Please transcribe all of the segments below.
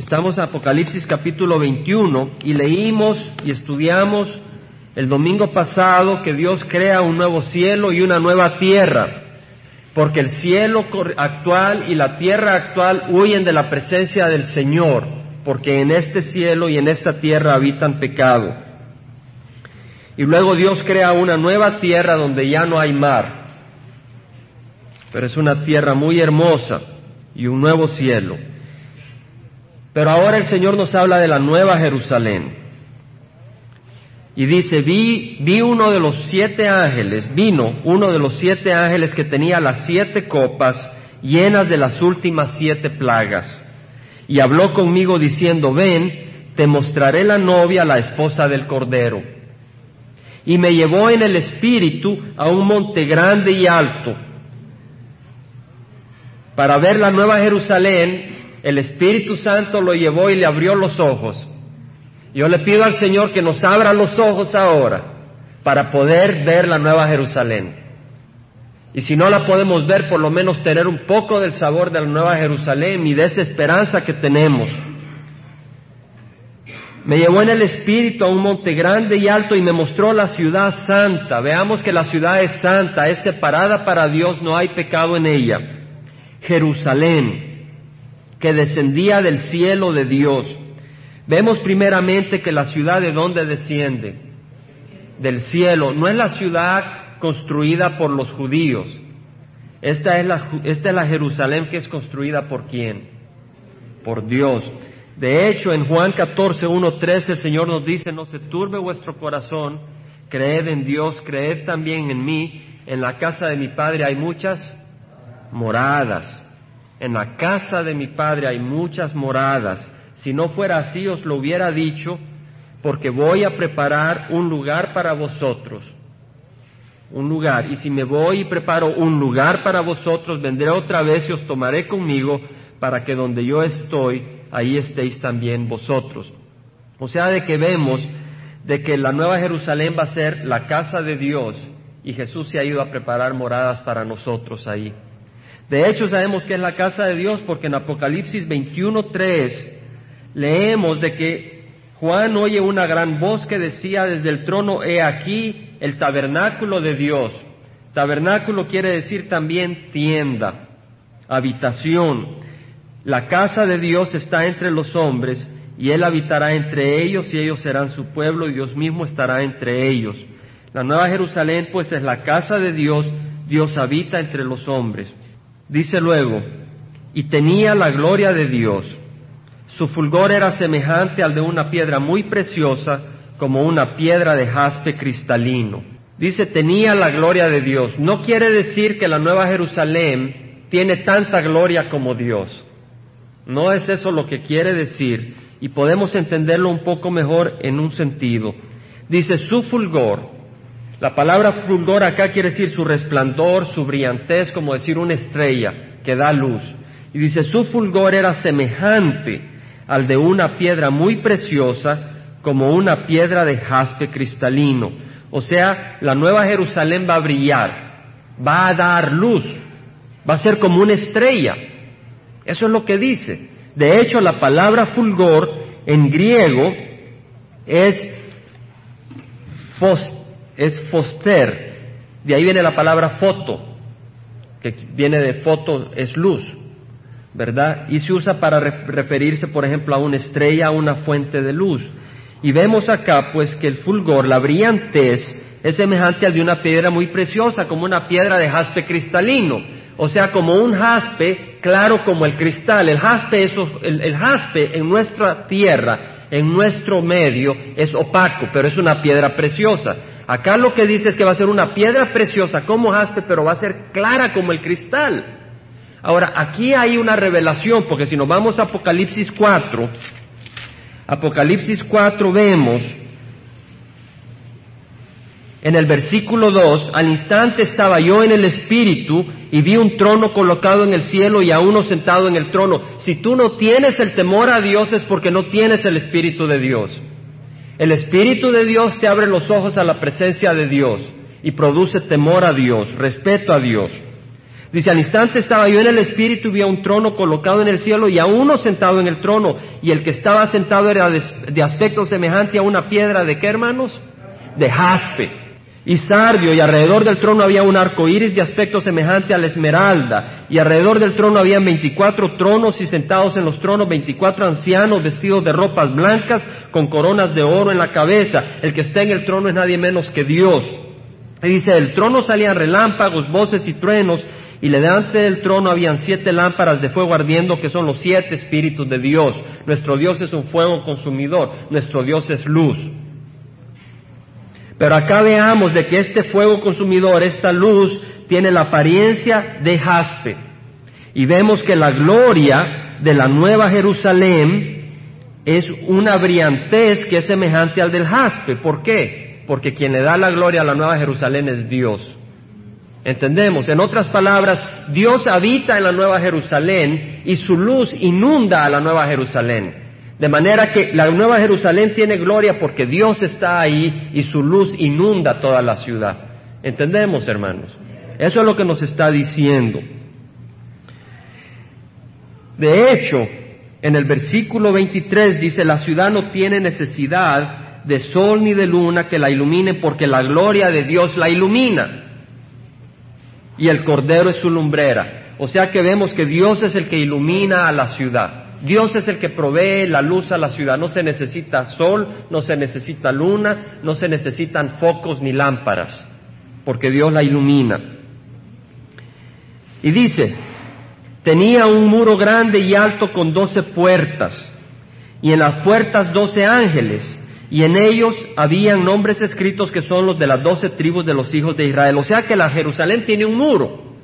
Estamos en Apocalipsis capítulo 21 y leímos y estudiamos el domingo pasado que Dios crea un nuevo cielo y una nueva tierra, porque el cielo actual y la tierra actual huyen de la presencia del Señor, porque en este cielo y en esta tierra habitan pecado. Y luego Dios crea una nueva tierra donde ya no hay mar, pero es una tierra muy hermosa y un nuevo cielo. Pero ahora el Señor nos habla de la nueva Jerusalén. Y dice, vi, vi uno de los siete ángeles, vino uno de los siete ángeles que tenía las siete copas llenas de las últimas siete plagas. Y habló conmigo diciendo, ven, te mostraré la novia, la esposa del Cordero. Y me llevó en el espíritu a un monte grande y alto para ver la nueva Jerusalén el Espíritu Santo lo llevó y le abrió los ojos. Yo le pido al Señor que nos abra los ojos ahora para poder ver la nueva Jerusalén. Y si no la podemos ver, por lo menos tener un poco del sabor de la nueva Jerusalén y de esa esperanza que tenemos. Me llevó en el Espíritu a un monte grande y alto y me mostró la ciudad santa. Veamos que la ciudad es santa, es separada para Dios, no hay pecado en ella. Jerusalén que descendía del cielo de Dios. Vemos primeramente que la ciudad de dónde desciende, del cielo, no es la ciudad construida por los judíos. Esta es la, esta es la Jerusalén que es construida por quién? Por Dios. De hecho, en Juan 14, 1, 13, el Señor nos dice, no se turbe vuestro corazón, creed en Dios, creed también en mí. En la casa de mi Padre hay muchas moradas. En la casa de mi Padre hay muchas moradas. Si no fuera así os lo hubiera dicho, porque voy a preparar un lugar para vosotros. Un lugar. Y si me voy y preparo un lugar para vosotros, vendré otra vez y os tomaré conmigo, para que donde yo estoy, ahí estéis también vosotros. O sea, de que vemos de que la nueva Jerusalén va a ser la casa de Dios y Jesús se ha ido a preparar moradas para nosotros ahí. De hecho, sabemos que es la casa de Dios porque en Apocalipsis 21.3 leemos de que Juan oye una gran voz que decía desde el trono, he aquí el tabernáculo de Dios. Tabernáculo quiere decir también tienda, habitación. La casa de Dios está entre los hombres y Él habitará entre ellos y ellos serán su pueblo y Dios mismo estará entre ellos. La nueva Jerusalén pues es la casa de Dios, Dios habita entre los hombres. Dice luego, y tenía la gloria de Dios. Su fulgor era semejante al de una piedra muy preciosa, como una piedra de jaspe cristalino. Dice, tenía la gloria de Dios. No quiere decir que la Nueva Jerusalén tiene tanta gloria como Dios. No es eso lo que quiere decir, y podemos entenderlo un poco mejor en un sentido. Dice, su fulgor la palabra fulgor acá quiere decir su resplandor, su brillantez, como decir una estrella que da luz. Y dice, su fulgor era semejante al de una piedra muy preciosa, como una piedra de jaspe cristalino. O sea, la nueva Jerusalén va a brillar, va a dar luz, va a ser como una estrella. Eso es lo que dice. De hecho, la palabra fulgor en griego es es foster, de ahí viene la palabra foto, que viene de foto, es luz, ¿verdad? Y se usa para referirse, por ejemplo, a una estrella, a una fuente de luz. Y vemos acá, pues, que el fulgor, la brillantez, es semejante al de una piedra muy preciosa, como una piedra de jaspe cristalino, o sea, como un jaspe claro como el cristal. El jaspe, es, el jaspe en nuestra tierra, en nuestro medio, es opaco, pero es una piedra preciosa. Acá lo que dice es que va a ser una piedra preciosa como jaspe, pero va a ser clara como el cristal. Ahora, aquí hay una revelación, porque si nos vamos a Apocalipsis 4, Apocalipsis 4 vemos en el versículo 2, al instante estaba yo en el Espíritu y vi un trono colocado en el cielo y a uno sentado en el trono. Si tú no tienes el temor a Dios es porque no tienes el Espíritu de Dios. El Espíritu de Dios te abre los ojos a la presencia de Dios y produce temor a Dios, respeto a Dios. Dice, al instante estaba yo en el Espíritu y vi a un trono colocado en el cielo y a uno sentado en el trono. Y el que estaba sentado era de, aspecto semejante a una piedra de qué, hermanos? De jaspe y sardio, y alrededor del trono había un arco iris de aspecto semejante a la esmeralda, y alrededor del trono había veinticuatro tronos, y sentados en los tronos veinticuatro ancianos vestidos de ropas blancas, con coronas de oro en la cabeza. El que está en el trono es nadie menos que Dios. Y dice, del trono salían relámpagos, voces y truenos, y delante del trono habían siete lámparas de fuego ardiendo, que son los siete espíritus de Dios. Nuestro Dios es un fuego consumidor, nuestro Dios es luz. Pero acá veamos de que este fuego consumidor, esta luz, tiene la apariencia de jaspe. Y vemos que la gloria de la nueva Jerusalén es una brillantez que es semejante al del jaspe. ¿Por qué? Porque quien le da la gloria a la nueva Jerusalén es Dios. ¿Entendemos? En otras palabras, Dios habita en la Nueva Jerusalén y su luz inunda a la Nueva Jerusalén. De manera que la Nueva Jerusalén tiene gloria porque Dios está ahí y su luz inunda toda la ciudad. ¿Entendemos, hermanos? Eso es lo que nos está diciendo. De hecho, en el versículo 23 dice, la ciudad no tiene necesidad de sol ni de luna que la iluminen porque la gloria de Dios la ilumina y el cordero es su lumbrera. O sea que vemos que Dios es el que ilumina a la ciudad. Dios es el que provee la luz a la ciudad. No se necesita sol, no se necesita luna, no se necesitan focos ni lámparas, porque Dios la ilumina. Y dice, tenía un muro grande y alto con doce puertas, y en las puertas doce ángeles, y en ellos habían nombres escritos que son los de las doce tribus de los hijos de Israel. O sea que la Jerusalén tiene un muro.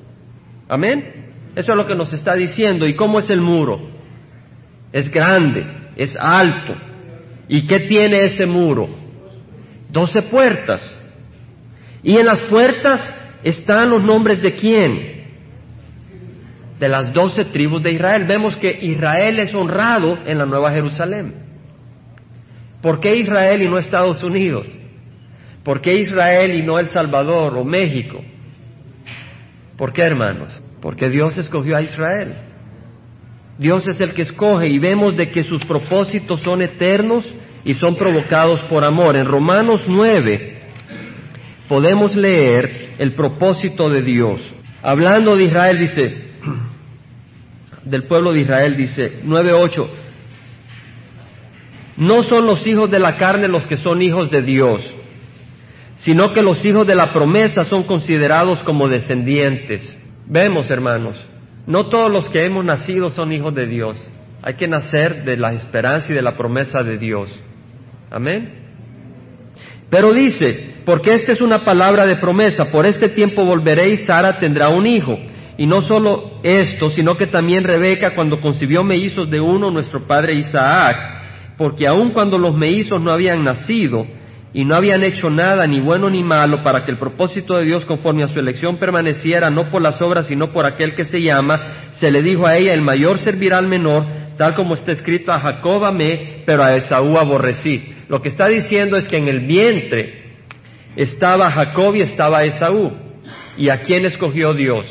Amén. Eso es lo que nos está diciendo. ¿Y cómo es el muro? Es grande, es alto. ¿Y qué tiene ese muro? Doce puertas. Y en las puertas están los nombres de quién? De las doce tribus de Israel. Vemos que Israel es honrado en la Nueva Jerusalén. ¿Por qué Israel y no Estados Unidos? ¿Por qué Israel y no El Salvador o México? ¿Por qué, hermanos? Porque Dios escogió a Israel. Dios es el que escoge y vemos de que sus propósitos son eternos y son provocados por amor. En Romanos 9 podemos leer el propósito de Dios. Hablando de Israel dice, del pueblo de Israel dice 9.8, no son los hijos de la carne los que son hijos de Dios, sino que los hijos de la promesa son considerados como descendientes. Vemos, hermanos, no todos los que hemos nacido son hijos de Dios. Hay que nacer de la esperanza y de la promesa de Dios. Amén. Pero dice, porque esta es una palabra de promesa, por este tiempo volveré y Sara tendrá un hijo. Y no solo esto, sino que también Rebeca, cuando concibió mellizos de uno, nuestro padre Isaac, porque aun cuando los meizos no habían nacido y no habían hecho nada, ni bueno ni malo, para que el propósito de Dios conforme a su elección permaneciera, no por las obras, sino por aquel que se llama, se le dijo a ella, el mayor servirá al menor, tal como está escrito, a Jacob amé, pero a Esaú aborrecí. Lo que está diciendo es que en el vientre estaba Jacob y estaba Esaú. ¿Y a quién escogió Dios?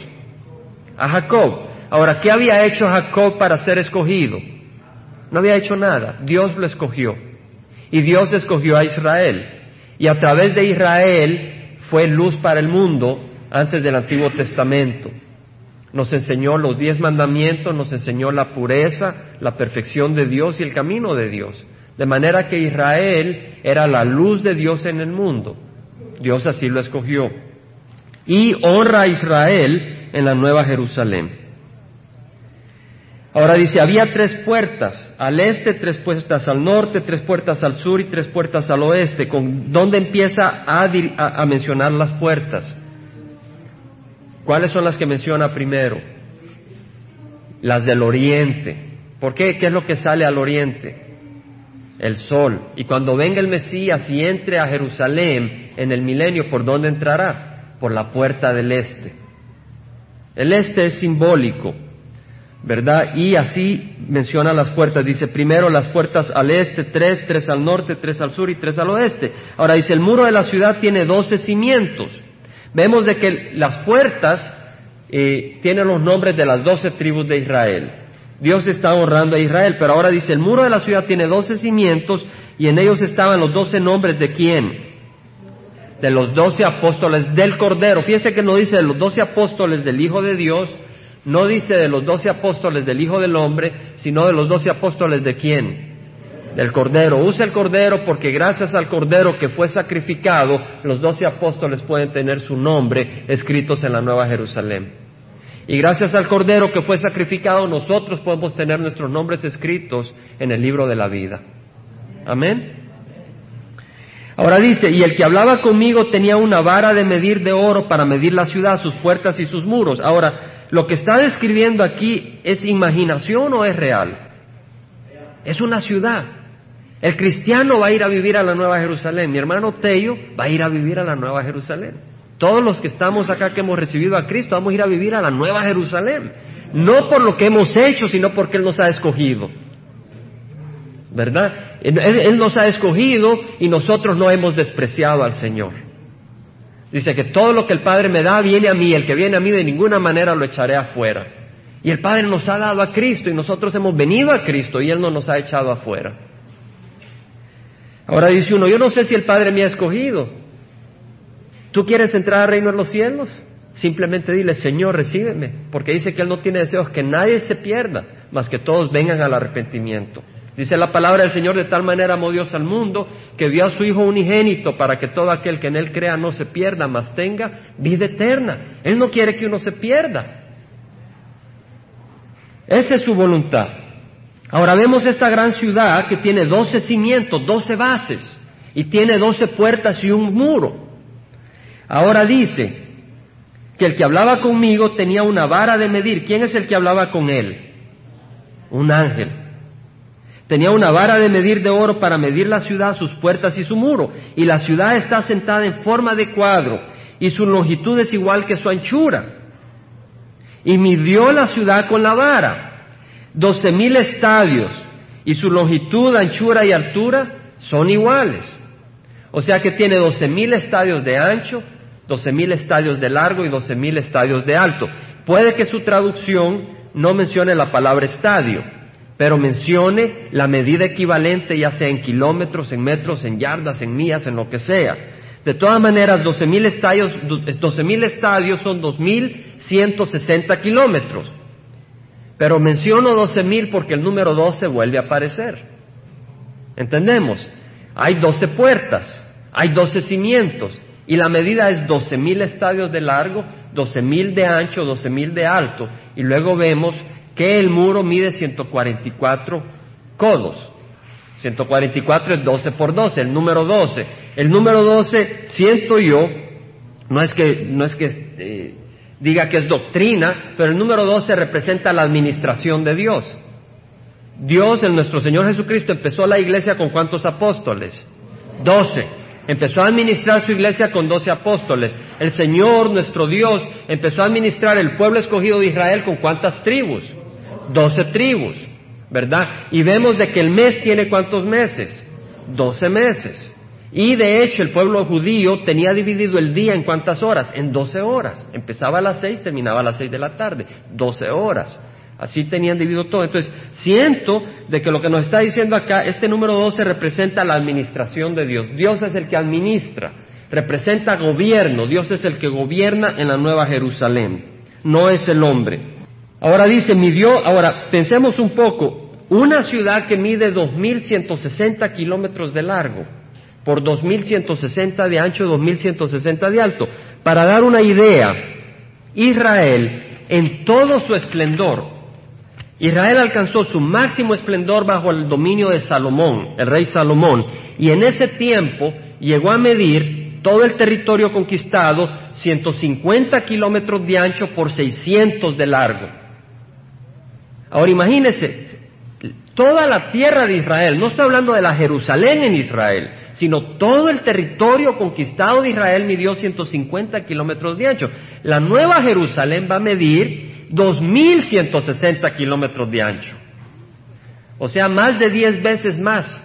A Jacob. Ahora, ¿qué había hecho Jacob para ser escogido? No había hecho nada. Dios lo escogió. Y Dios escogió a Israel. Y a través de Israel fue luz para el mundo antes del Antiguo Testamento. Nos enseñó los diez mandamientos, nos enseñó la pureza, la perfección de Dios y el camino de Dios. De manera que Israel era la luz de Dios en el mundo. Dios así lo escogió. Y honra a Israel en la Nueva Jerusalén. Ahora dice, había tres puertas, al este, tres puertas al norte, tres puertas al sur y tres puertas al oeste. ¿Con dónde empieza a, mencionar las puertas? ¿Cuáles son las que menciona primero? Las del oriente. ¿Por qué? ¿Qué es lo que sale al oriente? El sol. Y cuando venga el Mesías y entre a Jerusalén en el milenio, ¿por dónde entrará? Por la puerta del este. El este es simbólico. ¿Verdad? Y así menciona las puertas. Dice primero las puertas al este, tres, tres al norte, tres al sur y tres al oeste. Ahora dice el muro de la ciudad tiene doce cimientos. Vemos de que las puertas eh, tiene los nombres de las doce tribus de Israel. Dios está honrando a Israel, pero ahora dice, el muro de la ciudad tiene doce cimientos y en ellos estaban los doce nombres de quién? De los doce apóstoles del Cordero. Fíjese que no dice de los doce apóstoles del Hijo de Dios, no dice de los doce apóstoles del Hijo del Hombre, sino de los doce apóstoles de quién? Del Cordero. Usa el Cordero porque gracias al Cordero que fue sacrificado, los doce apóstoles pueden tener su nombre escritos en la Nueva Jerusalén. Y gracias al Cordero que fue sacrificado, nosotros podemos tener nuestros nombres escritos en el libro de la vida. Amén. Ahora dice, y el que hablaba conmigo tenía una vara de medir de oro para medir la ciudad, sus puertas y sus muros. Ahora, lo que está describiendo aquí es imaginación o es real. Es una ciudad. El cristiano va a ir a vivir a la Nueva Jerusalén. Mi hermano Tello va a ir a vivir a la Nueva Jerusalén. Todos los que estamos acá que hemos recibido a Cristo vamos a ir a vivir a la Nueva Jerusalén. No por lo que hemos hecho, sino porque Él nos ha escogido. ¿Verdad? Él, nos ha escogido y nosotros no hemos despreciado al Señor. Dice que todo lo que el Padre me da viene a mí, el que viene a mí de ninguna manera lo echaré afuera. Y el Padre nos ha dado a Cristo y nosotros hemos venido a Cristo y Él no nos ha echado afuera. Ahora dice uno, yo no sé si el Padre me ha escogido. ¿Tú quieres entrar al reino de los cielos? Simplemente dile, Señor, recíbeme, porque dice que Él no tiene deseos que nadie se pierda, más que todos vengan al arrepentimiento. Dice la palabra del Señor, de tal manera amó Dios al mundo, que dio a su Hijo unigénito para que todo aquel que en Él crea no se pierda, mas tenga vida eterna. Él no quiere que uno se pierda. Esa es su voluntad. Ahora vemos esta gran ciudad que tiene doce cimientos, doce bases, y tiene doce puertas y un muro. Ahora dice que el que hablaba conmigo tenía una vara de medir. ¿Quién es el que hablaba con él? Un ángel. Tenía una vara de medir de oro para medir la ciudad, sus puertas y su muro. Y la ciudad está sentada en forma de cuadro y su longitud es igual que su anchura. Y midió la ciudad con la vara. Doce mil estadios y su longitud, anchura y altura son iguales. O sea que tiene doce mil estadios de ancho, doce mil estadios de largo y doce mil estadios de alto. Puede que su traducción no mencione la palabra estadio, pero mencione la medida equivalente, ya sea en kilómetros, en metros, en yardas, en millas, en lo que sea. De todas maneras, doce mil estadios, doce mil estadios son dos mil ciento sesenta kilómetros. Pero menciono doce mil porque el número doce vuelve a aparecer. ¿Entendemos? Hay doce puertas, hay doce cimientos, y la medida es 12.000 estadios de largo, 12.000 de ancho, 12.000 de alto. Y luego vemos que el muro mide 144 codos. 144 es 12 por 12, el número 12. El número 12, siento yo, no es que, no es que eh, diga que es doctrina, pero el número 12 representa la administración de Dios. Dios, en nuestro Señor Jesucristo, empezó la iglesia con cuántos apóstoles? 12. Empezó a administrar su iglesia con doce apóstoles. El Señor, nuestro Dios, empezó a administrar el pueblo escogido de Israel con cuántas tribus? Doce tribus, ¿verdad? Y vemos de que el mes tiene cuántos meses? Doce meses. Y de hecho el pueblo judío tenía dividido el día en cuántas horas? En doce horas. Empezaba a las seis, terminaba a las seis de la tarde. Doce horas. Así tenían dividido todo. Entonces, siento de que lo que nos está diciendo acá, este número 12 representa la administración de Dios. Dios es el que administra, representa gobierno. Dios es el que gobierna en la Nueva Jerusalén, no es el hombre. Ahora dice, midió, ahora pensemos un poco, una ciudad que mide 2.160 kilómetros de largo, por 2.160 de ancho, 2.160 de alto. Para dar una idea, Israel en todo su esplendor, Israel alcanzó su máximo esplendor bajo el dominio de Salomón, el rey Salomón, y en ese tiempo llegó a medir todo el territorio conquistado 150 kilómetros de ancho por 600 de largo. Ahora imagínense, toda la tierra de Israel, no estoy hablando de la Jerusalén en Israel, sino todo el territorio conquistado de Israel midió 150 kilómetros de ancho. La nueva Jerusalén va a medir 2.160 kilómetros de ancho. O sea, más de 10 veces más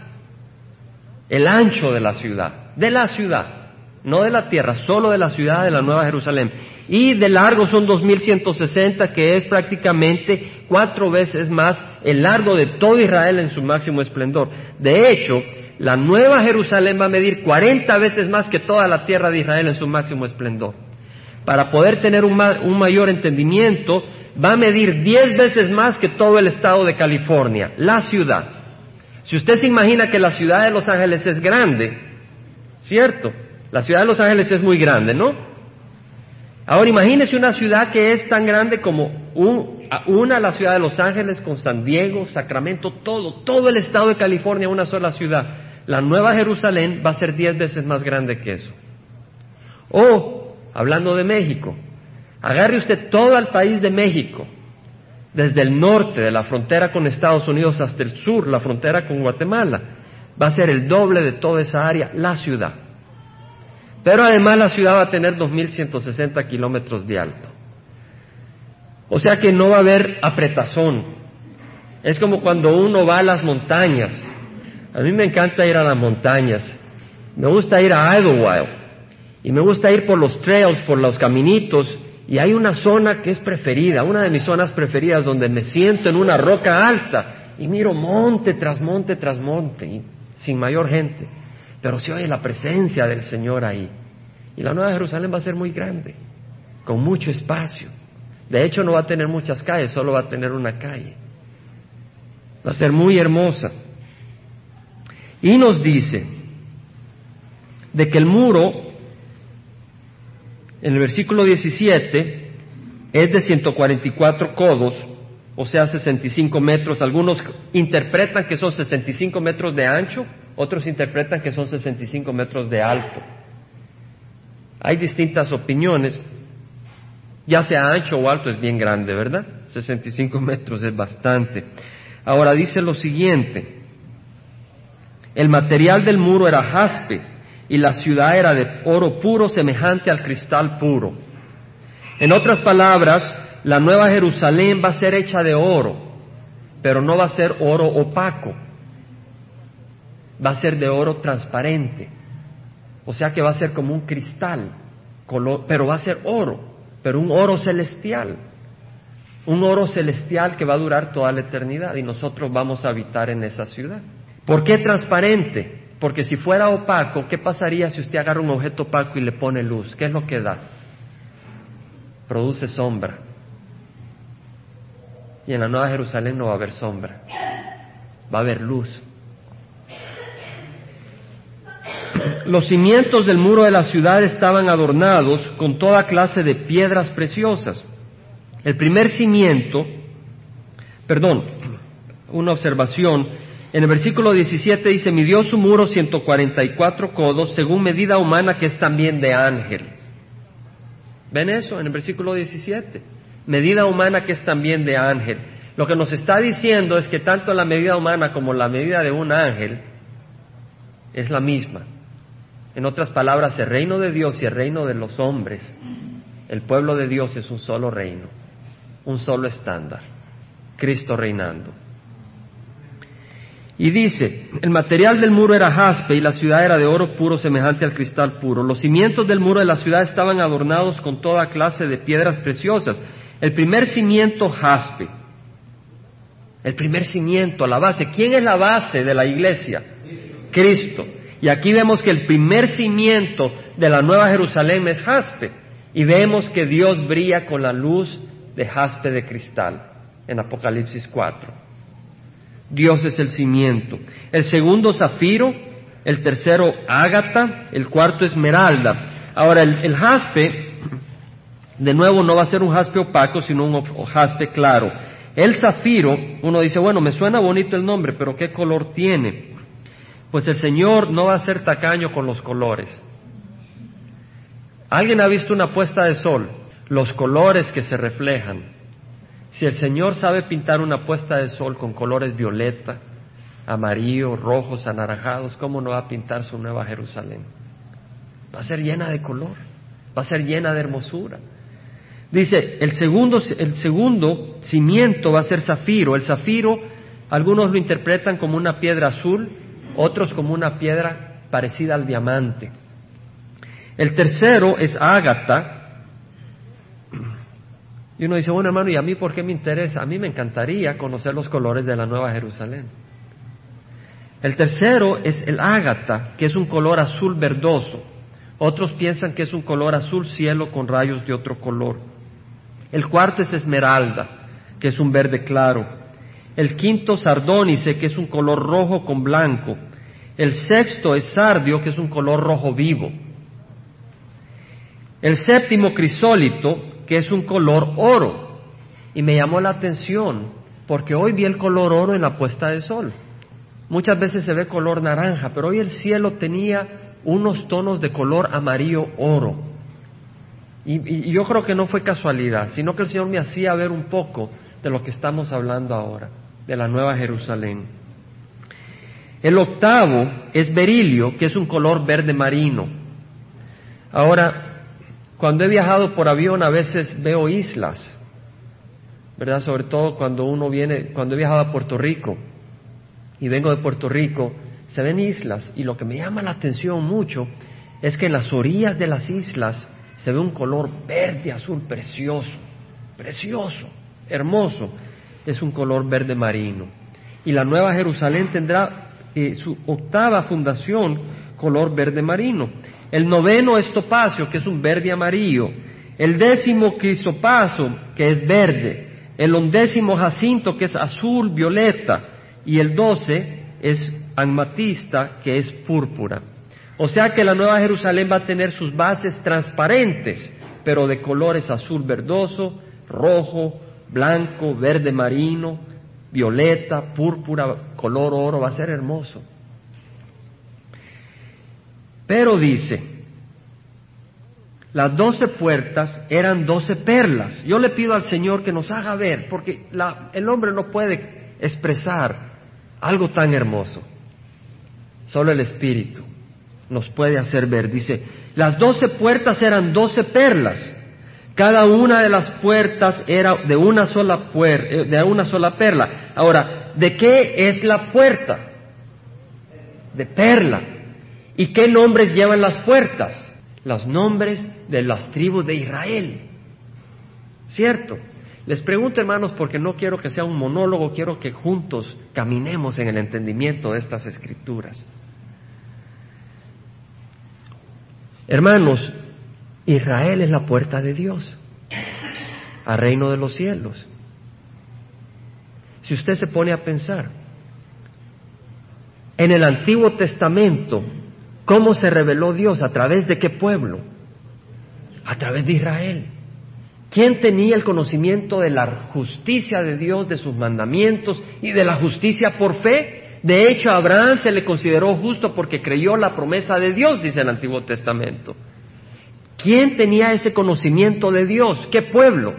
el ancho de la ciudad, de la ciudad. No de la tierra, solo de la ciudad de la Nueva Jerusalén. Y de largo son 2160, que es prácticamente cuatro veces más el largo de todo Israel en su máximo esplendor. De hecho, la Nueva Jerusalén va a medir 40 veces más que toda la tierra de Israel en su máximo esplendor. Para poder tener un, mayor entendimiento, va a medir 10 veces más que todo el estado de California, la ciudad. Si usted se imagina que la ciudad de Los Ángeles es grande, ¿cierto? La ciudad de Los Ángeles es muy grande, ¿no? Ahora imagínese una ciudad que es tan grande como una, la ciudad de Los Ángeles con San Diego, Sacramento, todo, todo el estado de California, una sola ciudad. La Nueva Jerusalén va a ser diez veces más grande que eso. O, hablando de México, agarre usted todo el país de México, desde el norte de la frontera con Estados Unidos hasta el sur, la frontera con Guatemala, va a ser el doble de toda esa área, la ciudad. Pero además la ciudad va a tener 2.160 kilómetros de alto. O sea que no va a haber apretazón. Es como cuando uno va a las montañas. A mí me encanta ir a las montañas. Me gusta ir a Idlewild. Y me gusta ir por los trails, por los caminitos. Y hay una zona que es preferida, una de mis zonas preferidas, donde me siento en una roca alta y miro monte tras monte tras monte, sin mayor gente pero se oye la presencia del Señor ahí. Y la Nueva Jerusalén va a ser muy grande, con mucho espacio. De hecho, no va a tener muchas calles, solo va a tener una calle. Va a ser muy hermosa. Y nos dice de que el muro, en el versículo 17, es de 144 codos, o sea, 65 metros. Algunos interpretan que son 65 metros de ancho otros interpretan que son 65 metros de alto. Hay distintas opiniones, ya sea ancho o alto es bien grande, ¿verdad? 65 metros es bastante. Ahora dice lo siguiente, el material del muro era jaspe y la ciudad era de oro puro semejante al cristal puro. En otras palabras, la nueva Jerusalén va a ser hecha de oro, pero no va a ser oro opaco va a ser de oro transparente. O sea que va a ser como un cristal, pero va a ser oro, pero un oro celestial. Un oro celestial que va a durar toda la eternidad y nosotros vamos a habitar en esa ciudad. ¿Por qué transparente? Porque si fuera opaco, ¿qué pasaría si usted agarra un objeto opaco y le pone luz? ¿Qué es lo que da? Produce sombra. Y en la Nueva Jerusalén no va a haber sombra, va a haber luz. Los cimientos del muro de la ciudad estaban adornados con toda clase de piedras preciosas. El primer cimiento, perdón, una observación, en el versículo 17 dice, midió su muro 144 codos según medida humana que es también de ángel. ¿Ven eso en el versículo 17? Medida humana que es también de ángel. Lo que nos está diciendo es que tanto la medida humana como la medida de un ángel es la misma. En otras palabras, el reino de Dios y el reino de los hombres, el pueblo de Dios es un solo reino, un solo estándar, Cristo reinando. Y dice, el material del muro era jaspe y la ciudad era de oro puro semejante al cristal puro. Los cimientos del muro de la ciudad estaban adornados con toda clase de piedras preciosas. El primer cimiento jaspe. El primer cimiento, la base. ¿Quién es la base de la iglesia? Cristo. Y aquí vemos que el primer cimiento de la Nueva Jerusalén es jaspe. Y vemos que Dios brilla con la luz de jaspe de cristal en Apocalipsis 4. Dios es el cimiento. El segundo zafiro, el tercero ágata, el cuarto esmeralda. Ahora el, el jaspe, de nuevo, no va a ser un jaspe opaco, sino un jaspe claro. El zafiro, uno dice, bueno, me suena bonito el nombre, pero ¿qué color tiene? Pues el Señor no va a ser tacaño con los colores. ¿Alguien ha visto una puesta de sol? Los colores que se reflejan. Si el Señor sabe pintar una puesta de sol con colores violeta, amarillo, rojos, anaranjados, ¿cómo no va a pintar su nueva Jerusalén? Va a ser llena de color, va a ser llena de hermosura. Dice, el segundo, el segundo cimiento va a ser zafiro. El zafiro, algunos lo interpretan como una piedra azul, otros como una piedra parecida al diamante. El tercero es ágata. Y uno dice, bueno hermano, ¿y a mí por qué me interesa? A mí me encantaría conocer los colores de la Nueva Jerusalén. El tercero es el ágata, que es un color azul verdoso. Otros piensan que es un color azul cielo con rayos de otro color. El cuarto es esmeralda, que es un verde claro. El quinto sardónice, que es un color rojo con blanco. El sexto es sardio, que es un color rojo vivo. El séptimo crisólito, que es un color oro. Y me llamó la atención porque hoy vi el color oro en la puesta de sol. Muchas veces se ve color naranja, pero hoy el cielo tenía unos tonos de color amarillo oro. Y, y, yo creo que no fue casualidad, sino que el Señor me hacía ver un poco de lo que estamos hablando ahora, de la Nueva Jerusalén. El octavo es berilio, que es un color verde marino. Ahora, cuando he viajado por avión a veces veo islas, ¿verdad? Sobre todo cuando uno viene, cuando he viajado a Puerto Rico y vengo de Puerto Rico, se ven islas y lo que me llama la atención mucho es que en las orillas de las islas se ve un color verde azul precioso, precioso, hermoso, es un color verde marino. Y la Nueva Jerusalén tendrá eh, su octava fundación color verde marino. El noveno es topacio, que es un verde amarillo. El décimo crisopaso, que es verde. El undécimo jacinto, que es azul violeta. Y el doce es anmatista, que es púrpura. O sea que la Nueva Jerusalén va a tener sus bases transparentes, pero de colores azul verdoso, rojo, blanco, verde marino, violeta, púrpura, color oro, va a ser hermoso. Pero dice, las doce puertas eran doce perlas. Yo le pido al Señor que nos haga ver, porque el hombre no puede expresar algo tan hermoso. Solo el Espíritu nos puede hacer ver. Dice, las doce puertas eran doce perlas. Cada una de las puertas era de una sola eh, de una sola perla. Ahora, ¿de qué es la puerta? De perla. ¿Y qué nombres llevan las puertas? Los nombres de las tribus de Israel. ¿Cierto? Les pregunto, hermanos, porque no quiero que sea un monólogo, quiero que juntos caminemos en el entendimiento de estas escrituras. Hermanos, Israel es la puerta de Dios al reino de los cielos. Si usted se pone a pensar, en el Antiguo Testamento ¿Cómo se reveló Dios? ¿A través de qué pueblo? A través de Israel. ¿Quién tenía el conocimiento de la justicia de Dios, de sus mandamientos y de la justicia por fe? De hecho, Abraham se le consideró justo porque creyó la promesa de Dios, dice el Antiguo Testamento. ¿Quién tenía ese conocimiento de Dios? ¿Qué pueblo?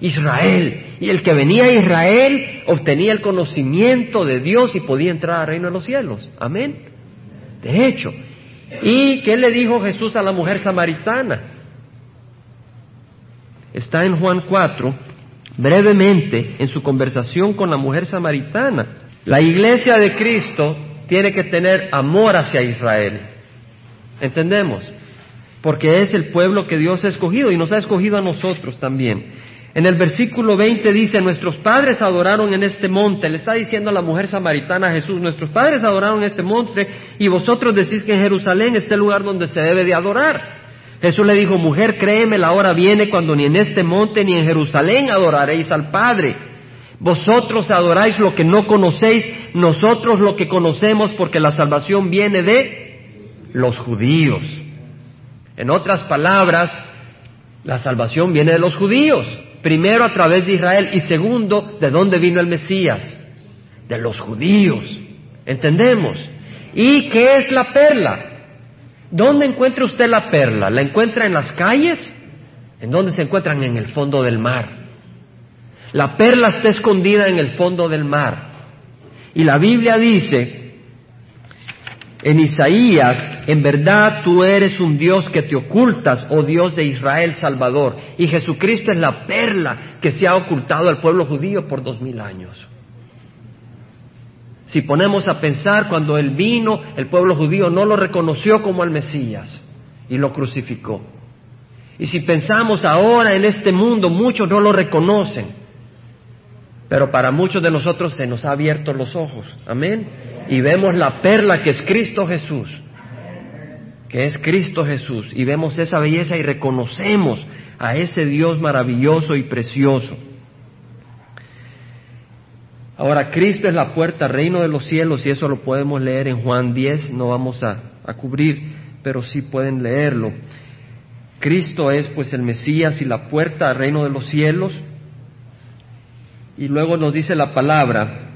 Israel. Y el que venía a Israel obtenía el conocimiento de Dios y podía entrar al reino de los cielos. Amén. De hecho, ¿y qué le dijo Jesús a la mujer samaritana? Está en Juan 4, brevemente, en su conversación con la mujer samaritana. La iglesia de Cristo tiene que tener amor hacia Israel. ¿Entendemos? Porque es el pueblo que Dios ha escogido y nos ha escogido a nosotros también. En el versículo 20 dice, nuestros padres adoraron en este monte. Le está diciendo la mujer samaritana a Jesús, nuestros padres adoraron en este monte y vosotros decís que en Jerusalén es el lugar donde se debe de adorar. Jesús le dijo, mujer, créeme, la hora viene cuando ni en este monte ni en Jerusalén adoraréis al Padre. Vosotros adoráis lo que no conocéis, nosotros lo que conocemos porque la salvación viene de los judíos. En otras palabras, la salvación viene de los judíos. Primero a través de Israel y segundo, ¿de dónde vino el Mesías? De los judíos. ¿Entendemos? ¿Y qué es la perla? ¿Dónde encuentra usted la perla? ¿La encuentra en las calles? ¿En dónde se encuentran? En el fondo del mar. La perla está escondida en el fondo del mar. Y la Biblia dice en Isaías, en verdad tú eres un Dios que te ocultas, oh Dios de Israel Salvador. Y Jesucristo es la perla que se ha ocultado al pueblo judío por dos mil años. Si ponemos a pensar, cuando Él vino, el pueblo judío no lo reconoció como el Mesías. y lo crucificó. Y si pensamos ahora en este mundo, muchos no lo reconocen, pero para muchos de nosotros se nos ha abierto los ojos, amén, y vemos la perla que es Cristo Jesús, que es Cristo Jesús, y vemos esa belleza y reconocemos a ese Dios maravilloso y precioso. Ahora, Cristo es la puerta, reino de los cielos, y eso lo podemos leer en Juan 10, no vamos a, a cubrir, pero sí pueden leerlo. Cristo es pues el Mesías y la puerta al reino de los cielos. Y luego nos dice la palabra,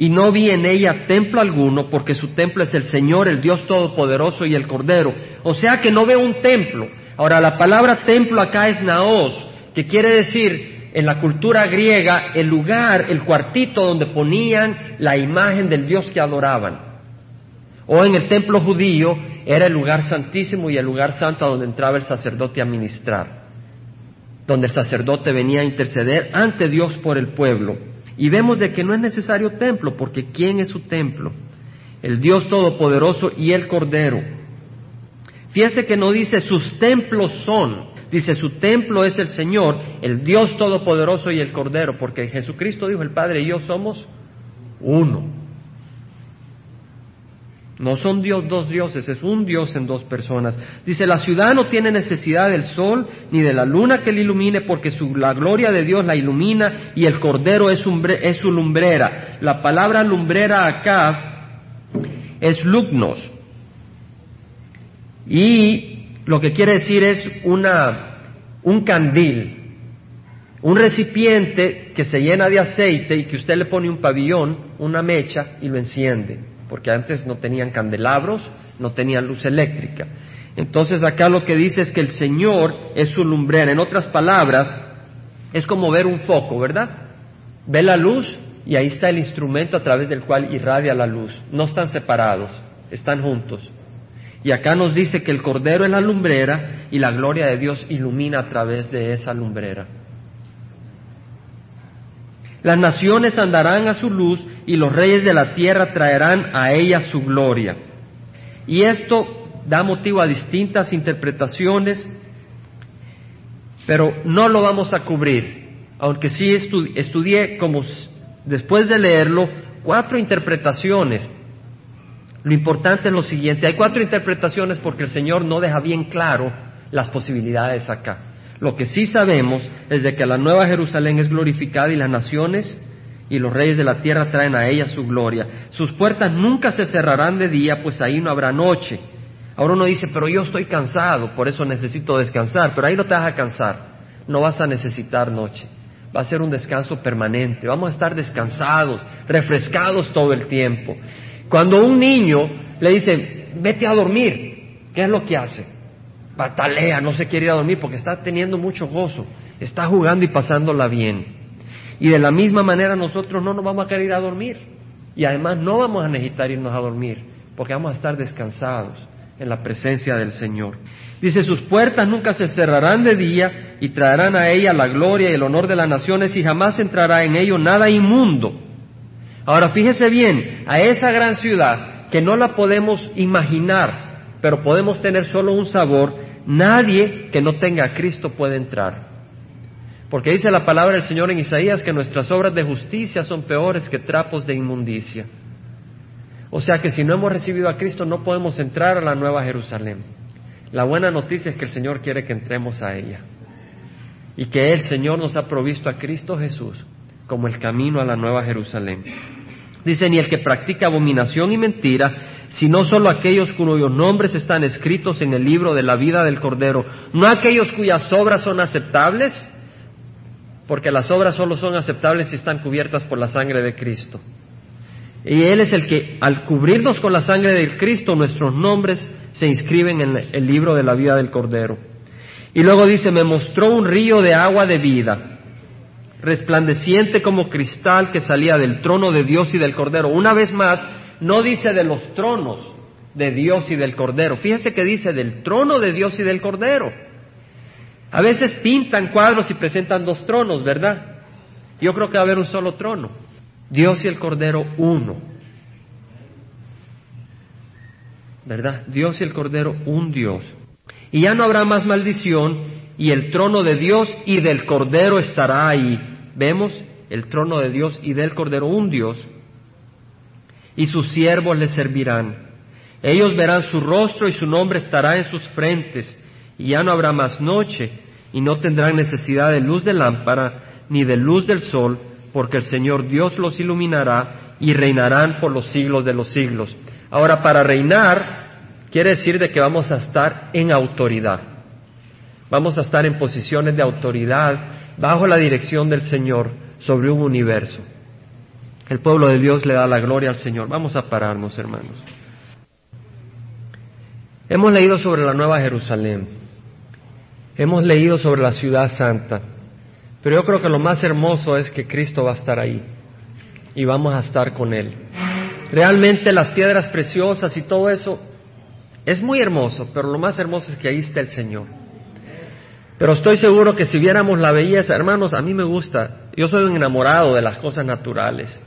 y no vi en ella templo alguno, porque su templo es el Señor, el Dios Todopoderoso y el Cordero. O sea que no veo un templo. Ahora, la palabra templo acá es naos, que quiere decir en la cultura griega el lugar, el cuartito donde ponían la imagen del Dios que adoraban. O en el templo judío era el lugar santísimo y el lugar santo donde entraba el sacerdote a ministrar, donde el sacerdote venía a interceder ante Dios por el pueblo. Y vemos de que no es necesario templo, porque ¿quién es su templo? El Dios Todopoderoso y el Cordero. Fíjese que no dice sus templos son, dice su templo es el Señor, el Dios Todopoderoso y el Cordero, porque Jesucristo dijo, el Padre y yo somos uno. No son Dios dos dioses, es un Dios en dos personas. Dice, la ciudad no tiene necesidad del sol ni de la luna que le ilumine, porque su, la gloria de Dios la ilumina y el cordero es, es su lumbrera. La palabra lumbrera acá es lugnos. Y lo que quiere decir es una, un candil, un recipiente que se llena de aceite y que usted le pone un pabellón, una mecha y lo enciende porque antes no tenían candelabros, no tenían luz eléctrica. Entonces acá lo que dice es que el Señor es su lumbrera. En otras palabras, es como ver un foco, ¿verdad? Ve la luz y ahí está el instrumento a través del cual irradia la luz. No están separados, están juntos. Y acá nos dice que el Cordero es la lumbrera y la gloria de Dios ilumina a través de esa lumbrera. Las naciones andarán a su luz y los reyes de la tierra traerán a ella su gloria. Y esto da motivo a distintas interpretaciones, pero no lo vamos a cubrir, aunque sí estudié como después de leerlo cuatro interpretaciones. Lo importante es lo siguiente, hay cuatro interpretaciones porque el Señor no deja bien claro las posibilidades acá. Lo que sí sabemos es de que la nueva Jerusalén es glorificada y las naciones y los reyes de la tierra traen a ella su gloria. Sus puertas nunca se cerrarán de día, pues ahí no habrá noche. Ahora uno dice, pero yo estoy cansado, por eso necesito descansar, pero ahí no te vas a cansar, no vas a necesitar noche, va a ser un descanso permanente, vamos a estar descansados, refrescados todo el tiempo. Cuando un niño le dice, vete a dormir, ¿qué es lo que hace? Batalea, no se quiere ir a dormir porque está teniendo mucho gozo, está jugando y pasándola bien. Y de la misma manera nosotros no nos vamos a querer ir a dormir. Y además no vamos a necesitar irnos a dormir porque vamos a estar descansados en la presencia del Señor. Dice, sus puertas nunca se cerrarán de día y traerán a ella la gloria y el honor de las naciones y jamás entrará en ello nada inmundo. Ahora fíjese bien, a esa gran ciudad que no la podemos imaginar, pero podemos tener solo un sabor, nadie que no tenga a Cristo puede entrar. Porque dice la palabra del Señor en Isaías que nuestras obras de justicia son peores que trapos de inmundicia. O sea que si no hemos recibido a Cristo no podemos entrar a la nueva Jerusalén. La buena noticia es que el Señor quiere que entremos a ella. Y que el Señor nos ha provisto a Cristo Jesús como el camino a la nueva Jerusalén. Dice, ni el que practica abominación y mentira, sino solo aquellos cuyos nombres están escritos en el libro de la vida del Cordero, no aquellos cuyas obras son aceptables, porque las obras solo son aceptables si están cubiertas por la sangre de Cristo. Y Él es el que, al cubrirnos con la sangre de Cristo, nuestros nombres se inscriben en el libro de la vida del Cordero. Y luego dice, me mostró un río de agua de vida, resplandeciente como cristal que salía del trono de Dios y del Cordero. Una vez más, no dice de los tronos de Dios y del Cordero. Fíjese que dice del trono de Dios y del Cordero. A veces pintan cuadros y presentan dos tronos, ¿verdad? Yo creo que va a haber un solo trono. Dios y el Cordero uno. ¿Verdad? Dios y el Cordero un Dios. Y ya no habrá más maldición y el trono de Dios y del Cordero estará ahí. ¿Vemos? El trono de Dios y del Cordero, un Dios. Y sus siervos le servirán. Ellos verán su rostro y su nombre estará en sus frentes. Y ya no habrá más noche y no tendrán necesidad de luz de lámpara ni de luz del sol, porque el Señor Dios los iluminará y reinarán por los siglos de los siglos. Ahora, para reinar quiere decir de que vamos a estar en autoridad. Vamos a estar en posiciones de autoridad bajo la dirección del Señor sobre un universo. El pueblo de Dios le da la gloria al Señor. Vamos a pararnos, hermanos. Hemos leído sobre la Nueva Jerusalén. Hemos leído sobre la ciudad santa. Pero yo creo que lo más hermoso es que Cristo va a estar ahí y vamos a estar con Él. Realmente las piedras preciosas y todo eso es muy hermoso, pero lo más hermoso es que ahí está el Señor. Pero estoy seguro que si viéramos la belleza, hermanos, a mí me gusta, yo soy un enamorado de las cosas naturales.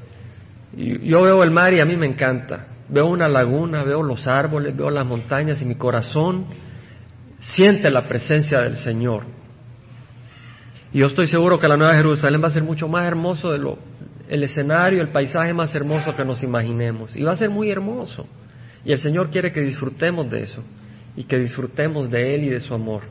Yo veo el mar y a mí me encanta. Veo una laguna, veo los árboles, veo las montañas y mi corazón siente la presencia del Señor. Y yo estoy seguro que la Nueva Jerusalén va a ser mucho más hermoso de lo, el escenario, el paisaje más hermoso que nos imaginemos. Y va a ser muy hermoso. Y el Señor quiere que disfrutemos de eso y que disfrutemos de Él y de su amor.